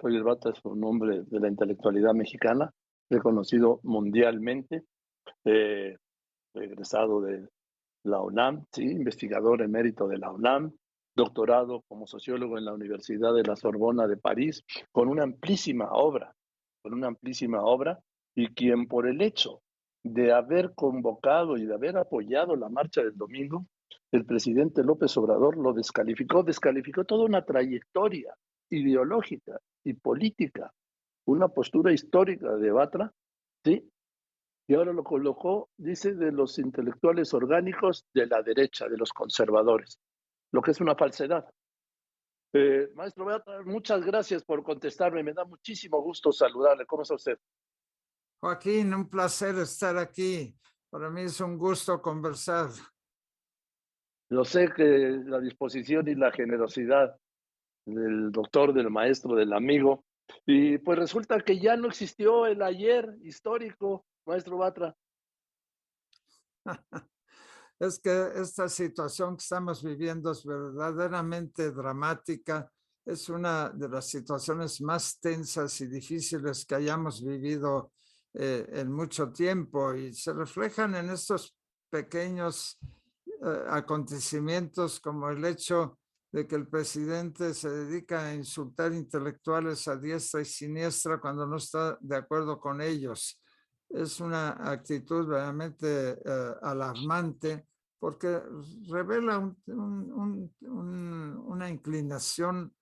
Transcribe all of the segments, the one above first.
Roger Batra es un hombre de la intelectualidad mexicana, reconocido mundialmente, eh, egresado de la UNAM, ¿sí? investigador emérito de la UNAM, doctorado como sociólogo en la Universidad de la Sorbona de París, con una amplísima obra, con una amplísima obra, y quien por el hecho de haber convocado y de haber apoyado la marcha del domingo, el presidente López Obrador lo descalificó, descalificó toda una trayectoria ideológica y política, una postura histórica de Batra, ¿sí? Y ahora lo colocó, dice, de los intelectuales orgánicos de la derecha, de los conservadores, lo que es una falsedad. Eh, maestro Batra, muchas gracias por contestarme, me da muchísimo gusto saludarle. ¿Cómo está usted? Joaquín, un placer estar aquí. Para mí es un gusto conversar. Yo sé que la disposición y la generosidad del doctor, del maestro, del amigo, y pues resulta que ya no existió el ayer histórico, maestro Batra. Es que esta situación que estamos viviendo es verdaderamente dramática. Es una de las situaciones más tensas y difíciles que hayamos vivido eh, en mucho tiempo y se reflejan en estos pequeños eh, acontecimientos como el hecho de que el presidente se dedica a insultar intelectuales a diestra y siniestra cuando no está de acuerdo con ellos. Es una actitud realmente eh, alarmante porque revela una inclinación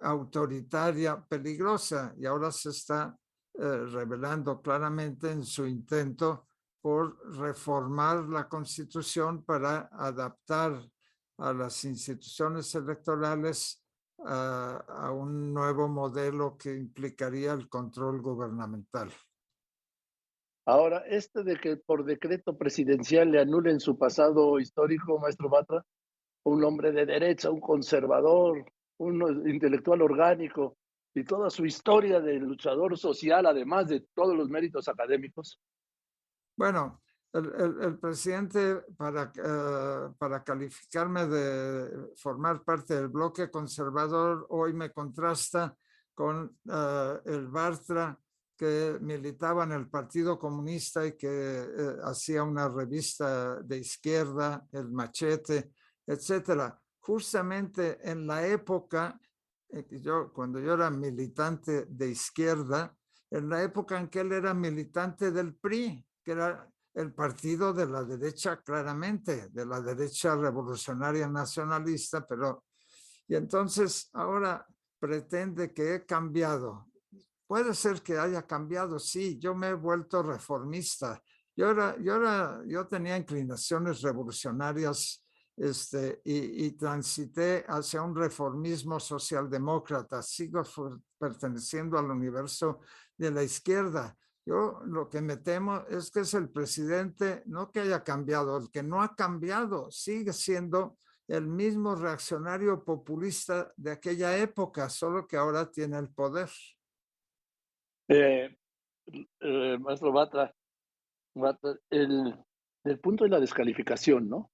autoritaria peligrosa y ahora se está eh, revelando claramente en su intento por reformar la constitución para adaptar a las instituciones electorales a un nuevo modelo que implicaría el control gubernamental. Ahora, este de que por decreto presidencial le anulen su pasado histórico, maestro Batra, un hombre de derecha, un conservador, un intelectual orgánico, y toda su historia de luchador social, además de todos los méritos académicos? Bueno, el, presidente, para, eh, para calificarme de formar parte del bloque conservador, hoy me contrasta con uh, el Bartra, que militaba en el Partido Comunista y que eh, hacía una revista de izquierda, El Machete, etcétera. Justamente en la época yo, cuando yo era militante de izquierda, en la época en que él era militante del PRI, que era el partido de la derecha claramente, de la derecha revolucionaria nacionalista, pero y entonces ahora pretende que he cambiado. Puede ser que haya cambiado, sí, yo me he vuelto reformista. Yo, era, yo, era, yo tenía inclinaciones revolucionarias este, y, transité hacia un reformismo socialdemócrata. Sigo perteneciendo al universo de la izquierda. Yo lo que me temo es que es el presidente, no que haya cambiado, el que no ha cambiado, sigue siendo el mismo reaccionario populista de aquella época, solo que ahora tiene el poder. Eh, eh, maestro Batra, el, el punto de la descalificación, ¿no?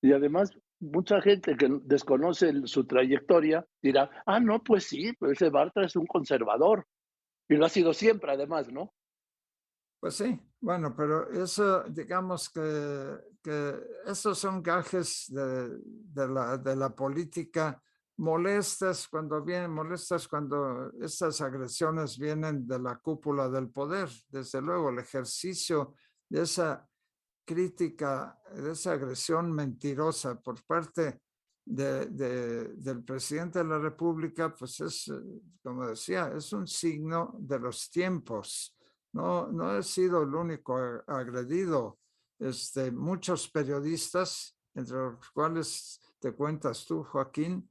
Y además, mucha gente que desconoce su trayectoria dirá, ah, no, pues sí, ese Bartra es un conservador. Y lo ha sido siempre, además, ¿no? Pues sí, bueno, pero eso, digamos que, esos son gajes de, la, de la política molestas cuando vienen, molestas cuando estas agresiones vienen de la cúpula del poder. Desde luego, el ejercicio de esa crítica de esa agresión mentirosa por parte de, del presidente de la República, pues es, como decía, es un signo de los tiempos. No, no he sido el único agredido. Este, muchos periodistas, entre los cuales te cuentas tú, Joaquín,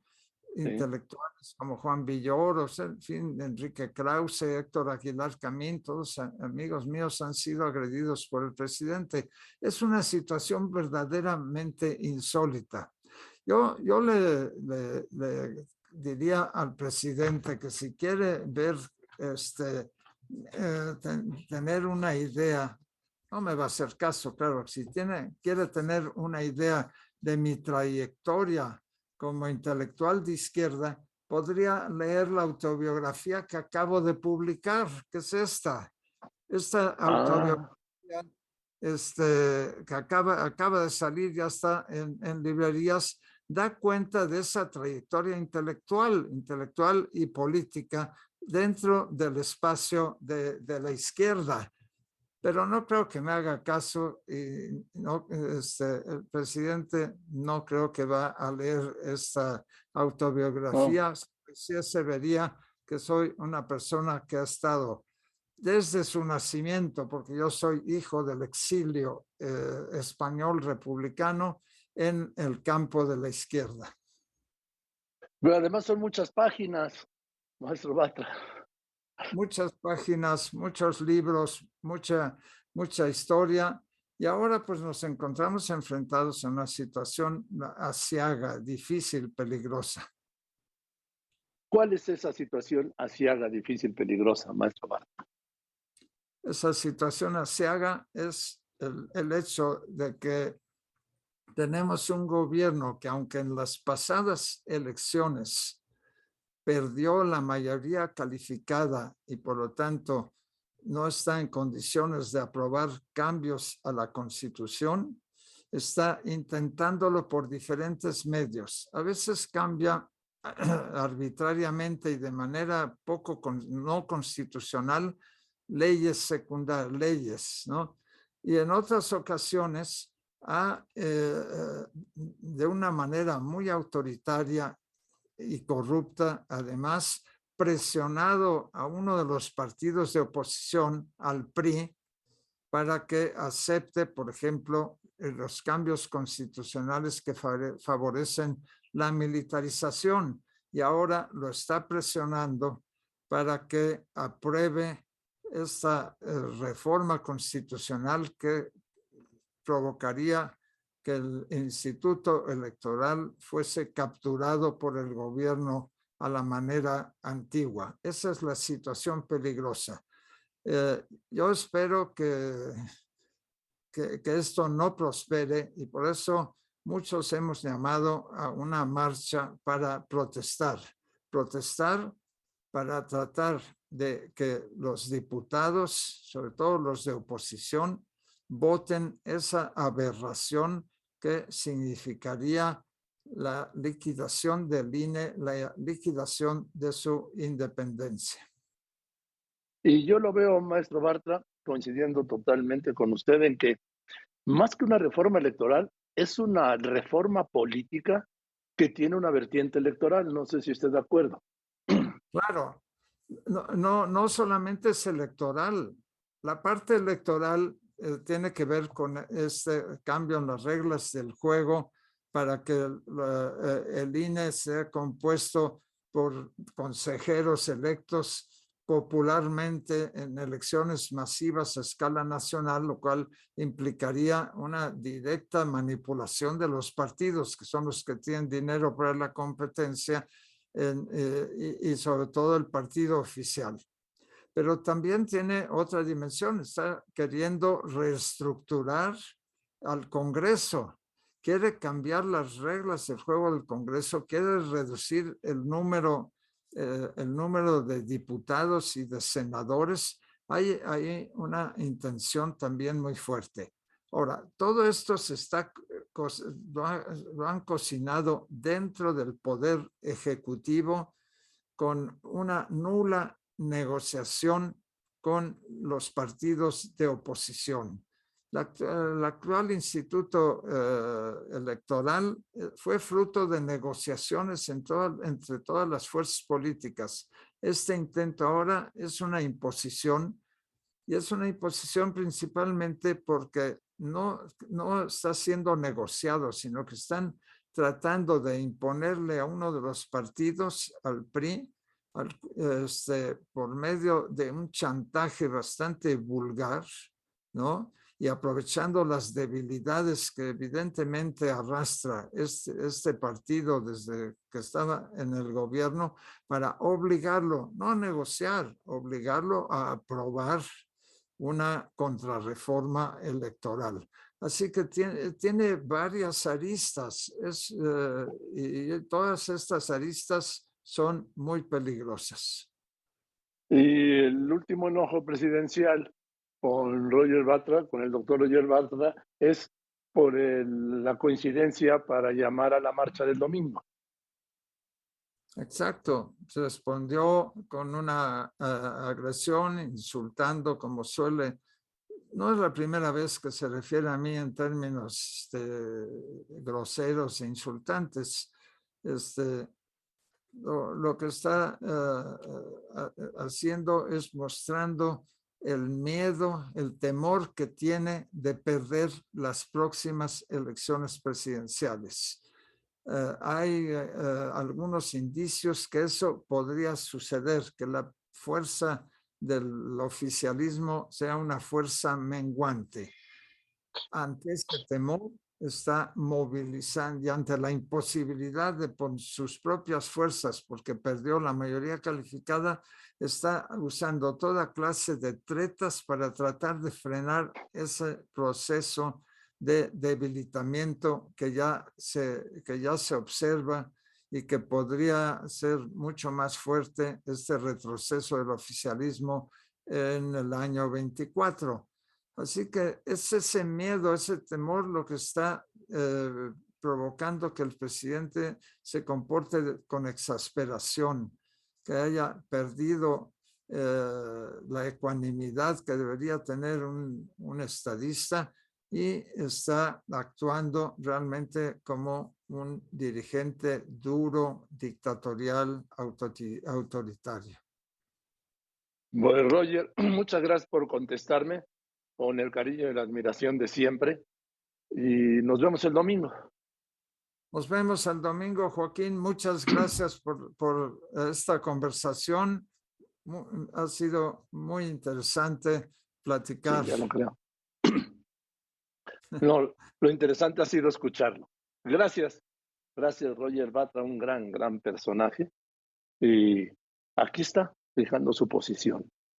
intelectuales como Juan Villoros, en fin, Enrique Krause, Héctor Aguilar Camín, todos amigos míos han sido agredidos por el presidente. Es una situación verdaderamente insólita. Yo, yo le, le, diría al presidente que si quiere ver, este, eh, tener una idea, no me va a hacer caso, claro, si tiene, quiere tener una idea de mi trayectoria como intelectual de izquierda, podría leer la autobiografía que acabo de publicar, que es esta. Esta Ah, autobiografía este, que acaba, acaba de salir, ya está en, en librerías, da cuenta de esa trayectoria intelectual, intelectual y política dentro del espacio de, de la izquierda. Pero no creo que me haga caso y no, este, el presidente no creo que va a leer esta autobiografía. Sí se vería que soy una persona que ha estado desde su nacimiento, porque yo soy hijo del exilio eh, español republicano en el campo de la izquierda. Pero además son muchas páginas, maestro Batra. Muchas páginas, muchos libros, mucha, mucha historia. Y ahora pues nos encontramos enfrentados a una situación asiaga, difícil, peligrosa. ¿Cuál es esa situación asiaga, difícil, peligrosa, maestro Batra? Esa situación asiaga es el, el hecho de que tenemos un gobierno que aunque en las pasadas elecciones perdió la mayoría calificada y por lo tanto no está en condiciones de aprobar cambios a la constitución, está intentándolo por diferentes medios. A veces cambia arbitrariamente y de manera poco no constitucional leyes secundarias, leyes, ¿no? Y en otras ocasiones ha, eh, de una manera muy autoritaria y corrupta, además, presionado a uno de los partidos de oposición, al PRI, para que acepte, por ejemplo, los cambios constitucionales que favorecen la militarización y ahora lo está presionando para que apruebe esta eh, reforma constitucional que provocaría que el instituto electoral fuese capturado por el gobierno a la manera antigua. Esa es la situación peligrosa. Eh, yo espero que, que, que, esto no prospere y por eso muchos hemos llamado a una marcha para protestar. Protestar para tratar de que los diputados, sobre todo los de oposición, voten esa aberración que significaría la liquidación del INE, la liquidación de su independencia. Y yo lo veo, maestro Bartra, coincidiendo totalmente con usted en que más que una reforma electoral, es una reforma política que tiene una vertiente electoral. No sé si usted de acuerdo. Claro, no, no, no solamente es electoral. La parte electoral eh, tiene que ver con este cambio en las reglas del juego para que el, eh, INE sea compuesto por consejeros electos popularmente en elecciones masivas a escala nacional, lo cual implicaría una directa manipulación de los partidos, que son los que tienen dinero para la competencia, en, eh, y sobre todo el partido oficial pero también tiene otra dimensión, está queriendo reestructurar al Congreso, quiere cambiar las reglas del juego del Congreso, quiere reducir el número, eh, el número de diputados y de senadores. Hay, hay una intención también muy fuerte. Ahora, todo esto se está, lo, ha, lo han cocinado dentro del poder ejecutivo con una nula negociación con los partidos de oposición. La, el actual instituto eh, electoral eh, fue fruto de negociaciones entre todas las fuerzas políticas. Este intento ahora es una imposición y es una imposición principalmente porque no, no está siendo negociado, sino que están tratando de imponerle a uno de los partidos, al PRI, este, por medio de un chantaje bastante vulgar, ¿no? Y aprovechando las debilidades que evidentemente arrastra este, este partido desde que estaba en el gobierno para obligarlo, no a negociar, obligarlo a aprobar una contrarreforma electoral. Así que tiene, tiene varias aristas es, uh, y todas estas aristas son muy peligrosas. Y el último enojo presidencial con Roger Batra, con el doctor Roger Batra, es por la coincidencia para llamar a la marcha del domingo. Exacto, se respondió con una agresión, insultando como suele. No es la primera vez que se refiere a mí en términos este, groseros e insultantes. Este, lo, que está eh, eh, haciendo es mostrando el miedo, el temor que tiene de perder las próximas elecciones presidenciales. Hay algunos indicios que eso podría suceder, que la fuerza del oficialismo sea una fuerza menguante. Ante este temor, está movilizando y ante la imposibilidad de por sus propias fuerzas, porque perdió la mayoría calificada, está usando toda clase de tretas para tratar de frenar ese proceso de debilitamiento que ya se, que ya se observa y que podría ser mucho más fuerte este retroceso del oficialismo en el año 24. Así que es ese miedo, ese temor lo que está eh, provocando que el presidente se comporte con exasperación, que haya perdido eh, la ecuanimidad que debería tener un, un estadista y está actuando realmente como un dirigente duro, dictatorial, autoritario. Bueno, Roger, muchas gracias por contestarme con el cariño y la admiración de siempre. Y nos vemos el domingo. Nos vemos el domingo, Joaquín. Muchas gracias por, por esta conversación. Ha sido muy interesante platicar. ya lo creo. No, lo interesante ha sido escucharlo. Gracias. Gracias, Roger Batra, un gran, gran personaje. Y aquí está, fijando su posición.